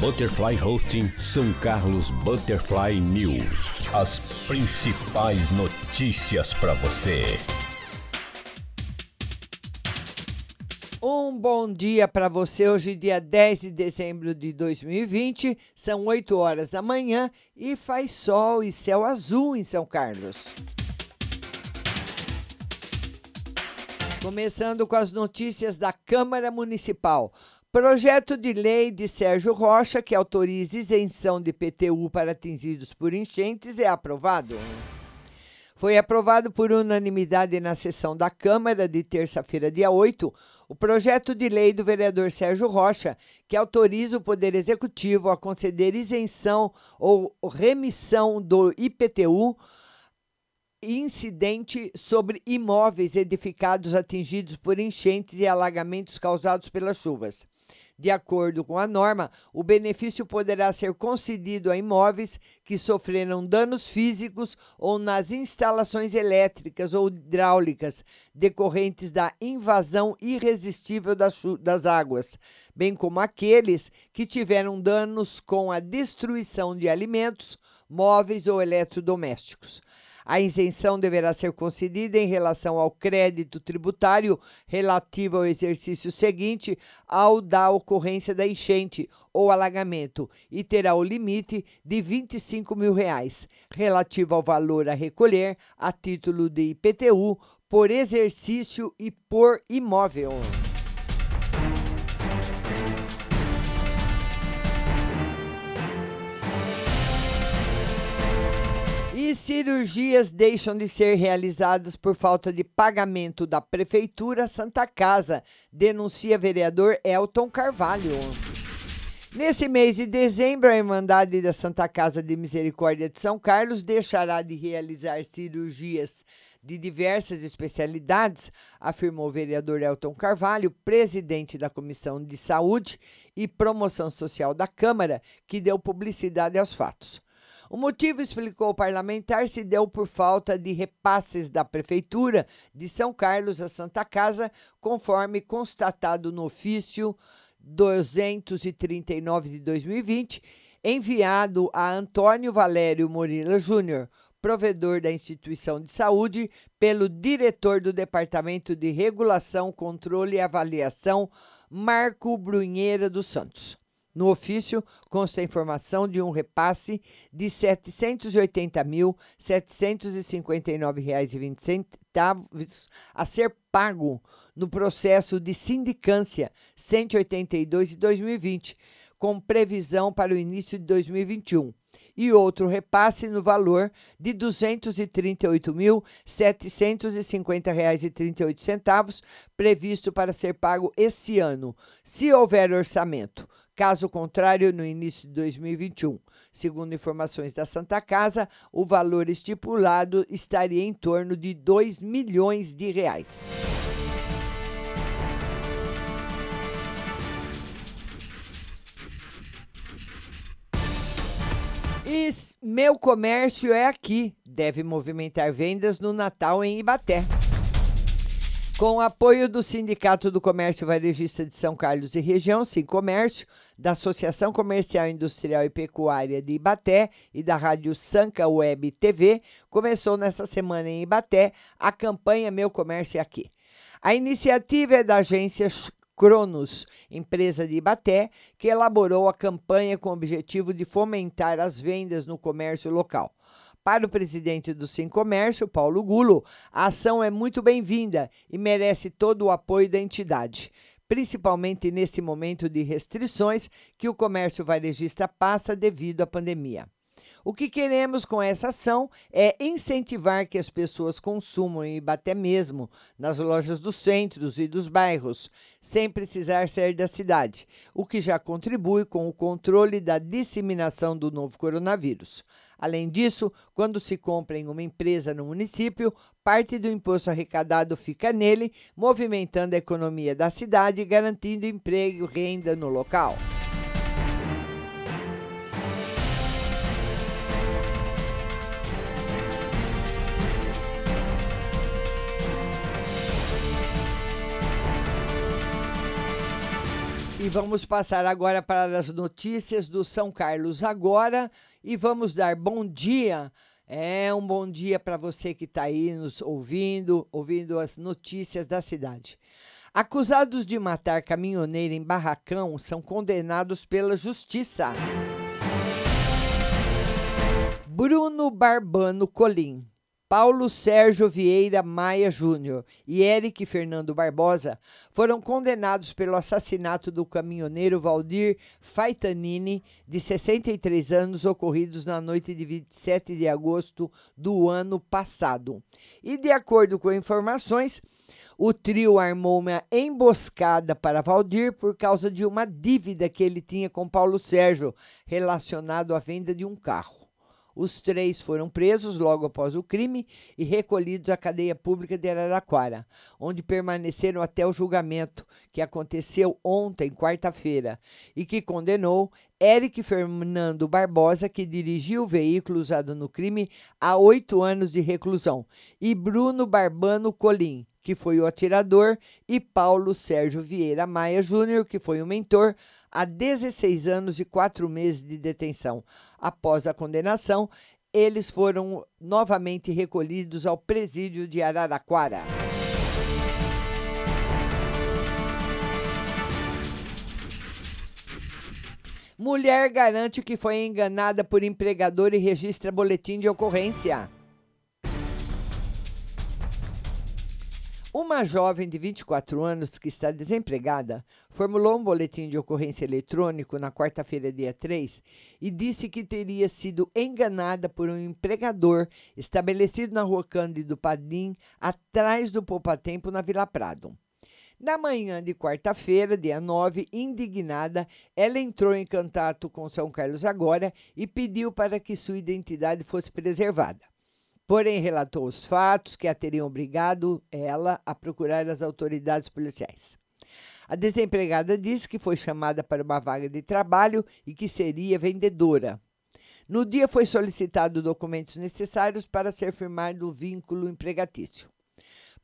Butterfly Hosting São Carlos Butterfly News. As principais notícias para você. Um bom dia para você. Hoje, dia 10 de dezembro de 2020, são 8 horas da manhã e faz sol e céu azul em São Carlos. Começando com as notícias da Câmara Municipal. Projeto de lei de Sérgio Rocha que autoriza isenção de PTU para atingidos por enchentes é aprovado. Foi aprovado por unanimidade na sessão da Câmara de terça-feira, dia 8, o projeto de lei do vereador Sérgio Rocha, que autoriza o Poder Executivo a conceder isenção ou remissão do IPTU incidente sobre imóveis edificados atingidos por enchentes e alagamentos causados pelas chuvas. De acordo com a norma, o benefício poderá ser concedido a imóveis que sofreram danos físicos ou nas instalações elétricas ou hidráulicas decorrentes da invasão irresistível das, das águas, bem como aqueles que tiveram danos com a destruição de alimentos, móveis ou eletrodomésticos. A isenção deverá ser concedida em relação ao crédito tributário relativo ao exercício seguinte ao da ocorrência da enchente ou alagamento e terá o limite de 25 mil reais, relativo ao valor a recolher a título de IPTU por exercício e por imóvel. E cirurgias deixam de ser realizadas por falta de pagamento da Prefeitura Santa Casa, denuncia vereador Elton Carvalho. Nesse mês de dezembro, a Irmandade da Santa Casa de Misericórdia de São Carlos deixará de realizar cirurgias de diversas especialidades, afirmou o vereador Elton Carvalho, presidente da Comissão de Saúde e Promoção Social da Câmara, que deu publicidade aos fatos. O motivo, explicou o parlamentar, se deu por falta de repasses da Prefeitura de São Carlos à Santa Casa, conforme constatado no ofício 239 de 2020, enviado a Antônio Valério Morila Júnior, provedor da instituição de saúde, pelo diretor do Departamento de Regulação, Controle e Avaliação, Marco Brunheira dos Santos. No ofício consta a informação de um repasse de R$ 780.759,20 a ser pago no processo de sindicância 182 de 2020, com previsão para o início de 2021 e outro repasse no valor de R$ 238.750,38, previsto para ser pago esse ano, se houver orçamento. Caso contrário, no início de 2021. Segundo informações da Santa Casa, o valor estipulado estaria em torno de 2 milhões de reais. E meu comércio é aqui. Deve movimentar vendas no Natal em Ibaté. Com apoio do Sindicato do Comércio Varejista de São Carlos e Região, Sim Comércio, da Associação Comercial Industrial e Pecuária de Ibaté e da Rádio Sanca Web TV, começou nesta semana em Ibaté a campanha Meu Comércio é Aqui. A iniciativa é da agência Cronos, empresa de Ibaté, que elaborou a campanha com o objetivo de fomentar as vendas no comércio local. Para o presidente do Sim Comércio, Paulo Gulo, a ação é muito bem-vinda e merece todo o apoio da entidade, principalmente nesse momento de restrições que o comércio varejista passa devido à pandemia. O que queremos com essa ação é incentivar que as pessoas consumam e até mesmo nas lojas dos centros e dos bairros, sem precisar sair da cidade, o que já contribui com o controle da disseminação do novo coronavírus. Além disso, quando se compra em uma empresa no município, parte do imposto arrecadado fica nele, movimentando a economia da cidade e garantindo emprego e renda no local. E vamos passar agora para as notícias do São Carlos agora e vamos dar bom dia. É um bom dia para você que está aí nos ouvindo, ouvindo as notícias da cidade. Acusados de matar caminhoneiro em barracão são condenados pela justiça. Bruno Barbano Colim Paulo Sérgio Vieira Maia Júnior e Eric Fernando Barbosa foram condenados pelo assassinato do caminhoneiro Valdir Faitanini, de 63 anos, ocorridos na noite de 27 de agosto do ano passado. E de acordo com informações, o trio armou uma emboscada para Valdir por causa de uma dívida que ele tinha com Paulo Sérgio relacionado à venda de um carro. Os três foram presos logo após o crime e recolhidos à cadeia pública de Araraquara, onde permaneceram até o julgamento, que aconteceu ontem, quarta-feira, e que condenou Eric Fernando Barbosa, que dirigiu o veículo usado no crime, a oito anos de reclusão, e Bruno Barbano Colim, que foi o atirador, e Paulo Sérgio Vieira Maia Júnior, que foi o mentor, a 16 anos e 4 meses de detenção. Após a condenação, eles foram novamente recolhidos ao presídio de Araraquara. Mulher garante que foi enganada por empregador e registra boletim de ocorrência. Uma jovem de 24 anos que está desempregada formulou um boletim de ocorrência eletrônico na quarta-feira, dia 3, e disse que teria sido enganada por um empregador estabelecido na rua Cândido Padim, atrás do Poupa Tempo, na Vila Prado. Na manhã de quarta-feira, dia 9, indignada, ela entrou em contato com São Carlos Agora e pediu para que sua identidade fosse preservada porém relatou os fatos que a teriam obrigado ela a procurar as autoridades policiais. A desempregada disse que foi chamada para uma vaga de trabalho e que seria vendedora. No dia foi solicitado documentos necessários para ser firmado o vínculo empregatício.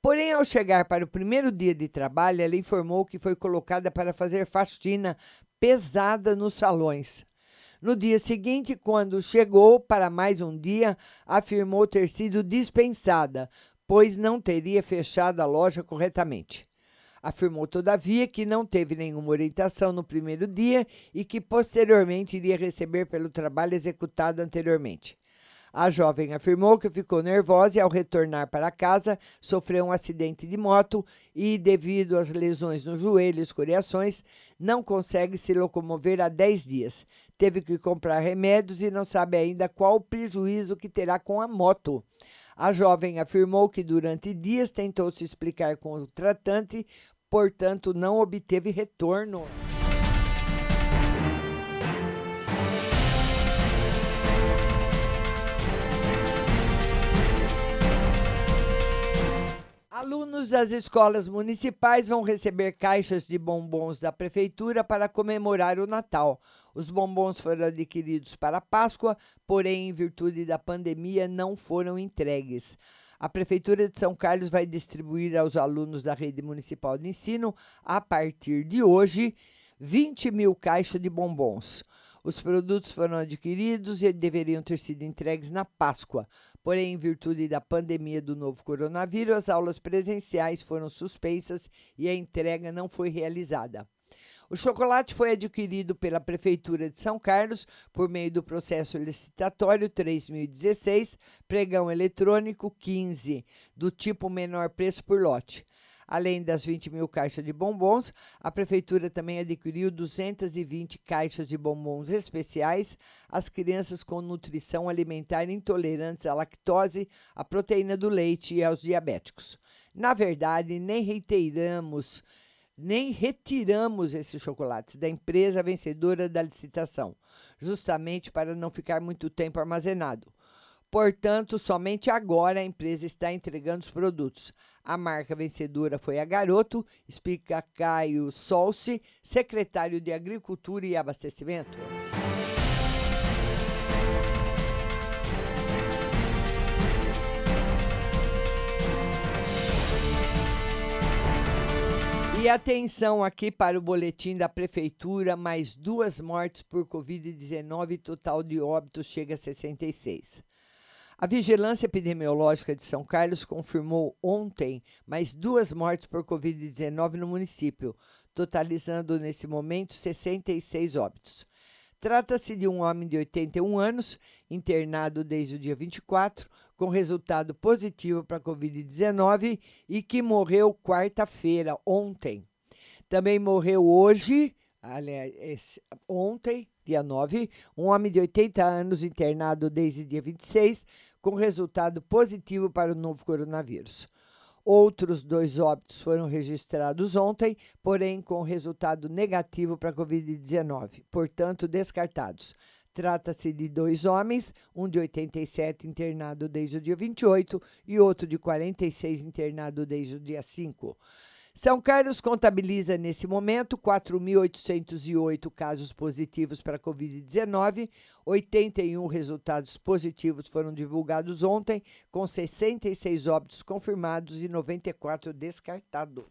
Porém, ao chegar para o primeiro dia de trabalho, ela informou que foi colocada para fazer faxina pesada nos salões. No dia seguinte, quando chegou para mais um dia, afirmou ter sido dispensada, pois não teria fechado a loja corretamente. Afirmou, todavia, que não teve nenhuma orientação no primeiro dia e que posteriormente iria receber pelo trabalho executado anteriormente. A jovem afirmou que ficou nervosa e, ao retornar para casa, sofreu um acidente de moto e, devido às lesões no joelho e escoriações, não consegue se locomover há 10 dias. Teve que comprar remédios e não sabe ainda qual o prejuízo que terá com a moto. A jovem afirmou que durante dias tentou se explicar com o tratante, portanto, não obteve retorno. Alunos das escolas municipais vão receber caixas de bombons da prefeitura para comemorar o Natal. Os bombons foram adquiridos para Páscoa, porém, em virtude da pandemia, não foram entregues. A Prefeitura de São Carlos vai distribuir aos alunos da rede municipal de ensino, a partir de hoje, 20 mil caixas de bombons. Os produtos foram adquiridos e deveriam ter sido entregues na Páscoa. Porém, em virtude da pandemia do novo coronavírus, as aulas presenciais foram suspensas e a entrega não foi realizada. O chocolate foi adquirido pela Prefeitura de São Carlos por meio do processo licitatório 3016, pregão eletrônico 15, do tipo menor preço por lote. Além das 20 mil caixas de bombons, a Prefeitura também adquiriu 220 caixas de bombons especiais às crianças com nutrição alimentar intolerantes à lactose, à proteína do leite e aos diabéticos. Na verdade, nem reiteramos nem retiramos esses chocolates da empresa vencedora da licitação, justamente para não ficar muito tempo armazenado. Portanto, somente agora a empresa está entregando os produtos. A marca vencedora foi a Garoto, explica Caio Solce, secretário de Agricultura e Abastecimento. E atenção aqui para o boletim da Prefeitura: mais duas mortes por Covid-19, total de óbitos chega a 66. A Vigilância Epidemiológica de São Carlos confirmou ontem mais duas mortes por Covid-19 no município, totalizando nesse momento 66 óbitos. Trata-se de um homem de 81 anos, internado desde o dia 24, com resultado positivo para a Covid-19 e que morreu quarta-feira, ontem. Também morreu hoje, aliás, ontem, dia 9, um homem de 80 anos internado desde dia 26, com resultado positivo para o novo coronavírus. Outros dois óbitos foram registrados ontem, porém com resultado negativo para a Covid-19, portanto descartados. Trata-se de dois homens, um de 87 internado desde o dia 28 e outro de 46 internado desde o dia 5. São Carlos contabiliza nesse momento 4.808 casos positivos para a Covid-19, 81 resultados positivos foram divulgados ontem, com 66 óbitos confirmados e 94 descartados.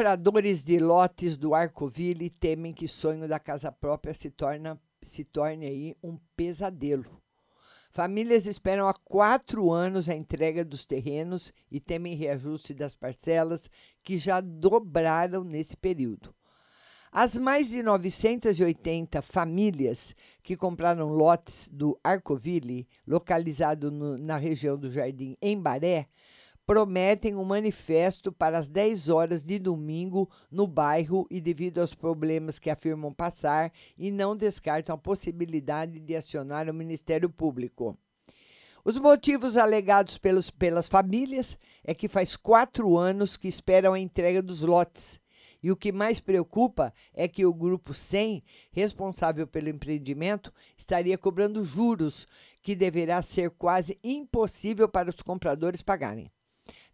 Compradores de lotes do Arcoville temem que sonho da casa própria se, se torne aí um pesadelo. Famílias esperam há quatro anos a entrega dos terrenos e temem reajuste das parcelas, que já dobraram nesse período. As mais de 980 famílias que compraram lotes do Arcoville, localizado no, na região do Jardim Embaré, prometem um manifesto para as 10 horas de domingo no bairro e devido aos problemas que afirmam passar e não descartam a possibilidade de acionar o Ministério Público. Os motivos alegados pelos, pelas famílias é que faz quatro anos que esperam a entrega dos lotes. E o que mais preocupa é que o grupo 100, responsável pelo empreendimento, estaria cobrando juros que deverá ser quase impossível para os compradores pagarem.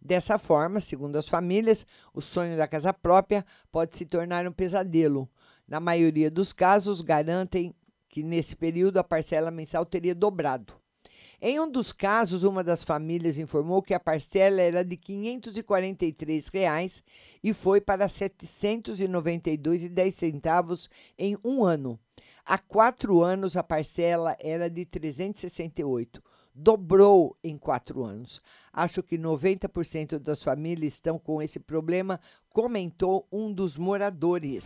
Dessa forma, segundo as famílias, o sonho da casa própria pode se tornar um pesadelo. Na maioria dos casos, garantem que nesse período a parcela mensal teria dobrado. Em um dos casos, uma das famílias informou que a parcela era de 543 reais e foi para R$ 792,10 em um ano. Há quatro anos, a parcela era de R$ 368 dobrou em quatro anos. Acho que 90% das famílias estão com esse problema, comentou um dos moradores.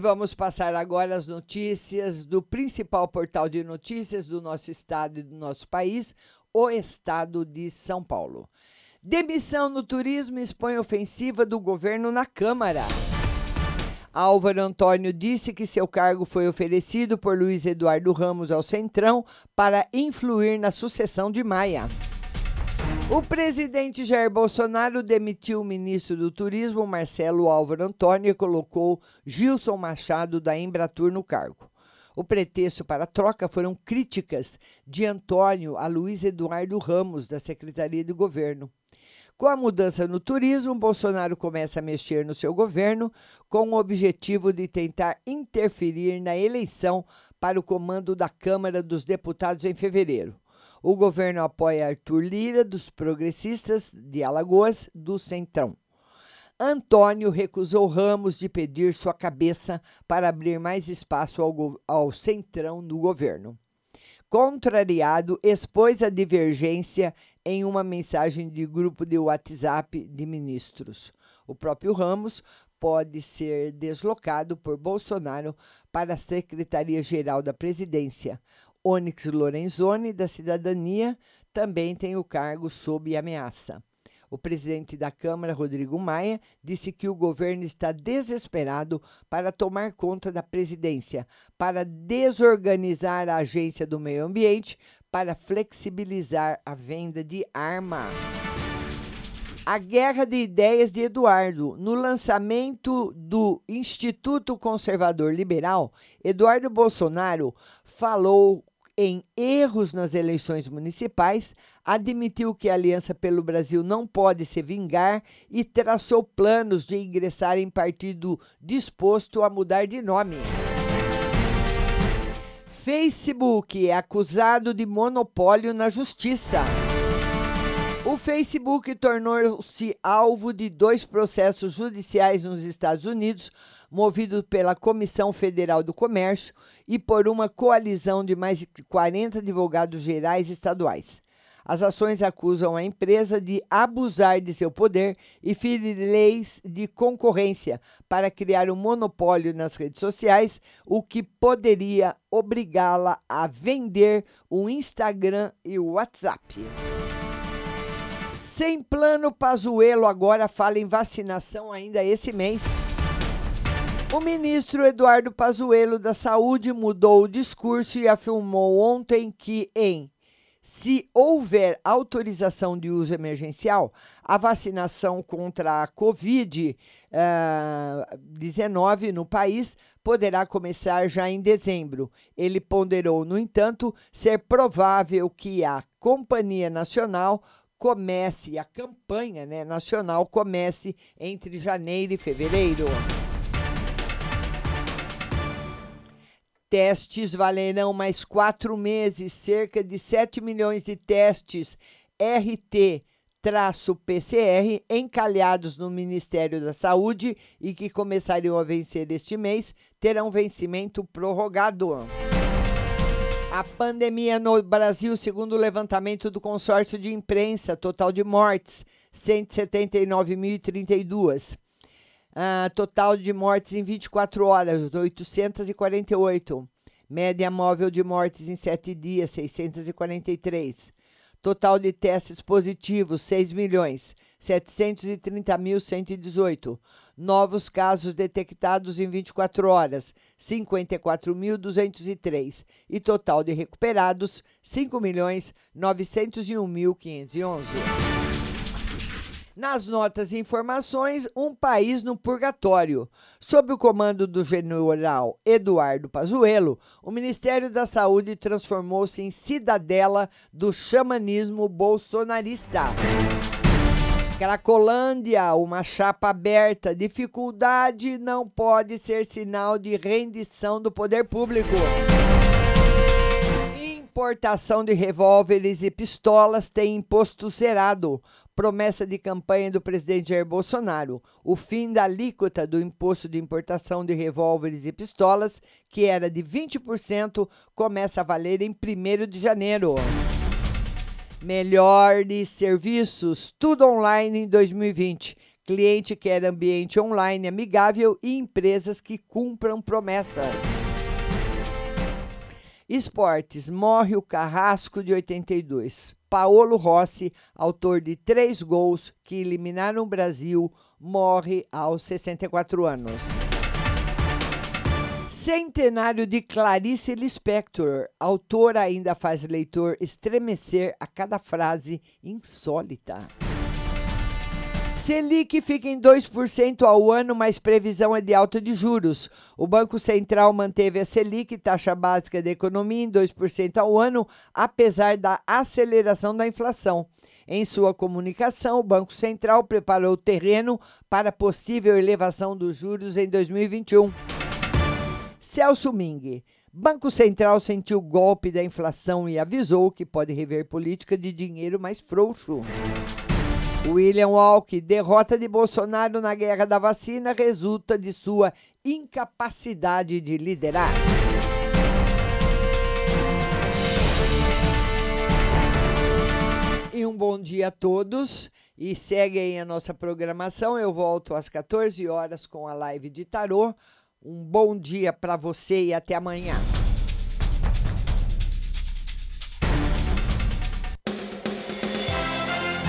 Vamos passar agora as notícias do principal portal de notícias do nosso estado e do nosso país, o Estado de São Paulo. Demissão no turismo expõe ofensiva do governo na Câmara. Álvaro Antônio disse que seu cargo foi oferecido por Luiz Eduardo Ramos ao Centrão para influir na sucessão de Maia. O presidente Jair Bolsonaro demitiu o ministro do Turismo, Marcelo Álvaro Antônio, e colocou Gilson Machado da Embratur no cargo. O pretexto para a troca foram críticas de Antônio a Luiz Eduardo Ramos, da Secretaria de Governo. Com a mudança no turismo, Bolsonaro começa a mexer no seu governo com o objetivo de tentar interferir na eleição para o comando da Câmara dos Deputados em fevereiro. O governo apoia Arthur Lira, dos progressistas de Alagoas, do Centrão. Antônio recusou Ramos de pedir sua cabeça para abrir mais espaço ao, ao Centrão no governo. Contrariado, expôs a divergência em uma mensagem de grupo de WhatsApp de ministros. O próprio Ramos pode ser deslocado por Bolsonaro para a Secretaria-Geral da Presidência. Onyx Lorenzoni, da Cidadania, também tem o cargo sob ameaça. O presidente da Câmara, Rodrigo Maia, disse que o governo está desesperado para tomar conta da presidência, para desorganizar a Agência do Meio Ambiente, para flexibilizar a venda de arma. A guerra de ideias de Eduardo. No lançamento do Instituto Conservador Liberal, Eduardo Bolsonaro falou em erros nas eleições municipais, admitiu que a Aliança pelo Brasil não pode se vingar e traçou planos de ingressar em partido disposto a mudar de nome. Facebook é acusado de monopólio na justiça. O Facebook tornou-se alvo de dois processos judiciais nos Estados Unidos, movidos pela Comissão Federal do Comércio e por uma coalizão de mais de 40 advogados gerais estaduais. As ações acusam a empresa de abusar de seu poder e ferir leis de concorrência para criar um monopólio nas redes sociais, o que poderia obrigá-la a vender o Instagram e o WhatsApp. Sem plano, Pazuello agora fala em vacinação ainda esse mês. O ministro Eduardo Pazuello da Saúde mudou o discurso e afirmou ontem que em se houver autorização de uso emergencial, a vacinação contra a Covid-19 uh, no país poderá começar já em dezembro. Ele ponderou, no entanto, ser provável que a Companhia Nacional comece, a campanha né, nacional comece entre janeiro e fevereiro. Testes valerão mais quatro meses, cerca de 7 milhões de testes RT PCR encalhados no Ministério da Saúde e que começariam a vencer este mês, terão vencimento prorrogado. A pandemia no Brasil, segundo o levantamento do consórcio de imprensa, total de mortes, 179.032. Ah, total de mortes em 24 horas, 848. Média móvel de mortes em 7 dias, 643. Total de testes positivos, 6 milhões 730.118. Novos casos detectados em 24 horas, 54.203. E total de recuperados, 5.901.511. Nas notas e informações, um país no purgatório. Sob o comando do general Eduardo Pazuello, o Ministério da Saúde transformou-se em cidadela do xamanismo bolsonarista. Cracolândia, uma chapa aberta. Dificuldade não pode ser sinal de rendição do poder público. Importação de revólveres e pistolas tem imposto zerado. Promessa de campanha do presidente Jair Bolsonaro. O fim da alíquota do imposto de importação de revólveres e pistolas, que era de 20%, começa a valer em 1 de janeiro. Melhores serviços, tudo online em 2020. Cliente quer ambiente online amigável e empresas que cumpram promessas. Esportes, morre o Carrasco de 82. Paolo Rossi, autor de três gols que eliminaram o Brasil, morre aos 64 anos. Centenário de Clarice Lispector. Autora ainda faz leitor estremecer a cada frase insólita. Selic fica em 2% ao ano, mas previsão é de alta de juros. O Banco Central manteve a Selic, taxa básica da economia, em 2% ao ano, apesar da aceleração da inflação. Em sua comunicação, o Banco Central preparou o terreno para possível elevação dos juros em 2021. Celso Ming. Banco Central sentiu o golpe da inflação e avisou que pode rever política de dinheiro mais frouxo. William Walk, derrota de Bolsonaro na guerra da vacina resulta de sua incapacidade de liderar. E um bom dia a todos. E seguem a nossa programação. Eu volto às 14 horas com a live de tarô. Um bom dia para você e até amanhã.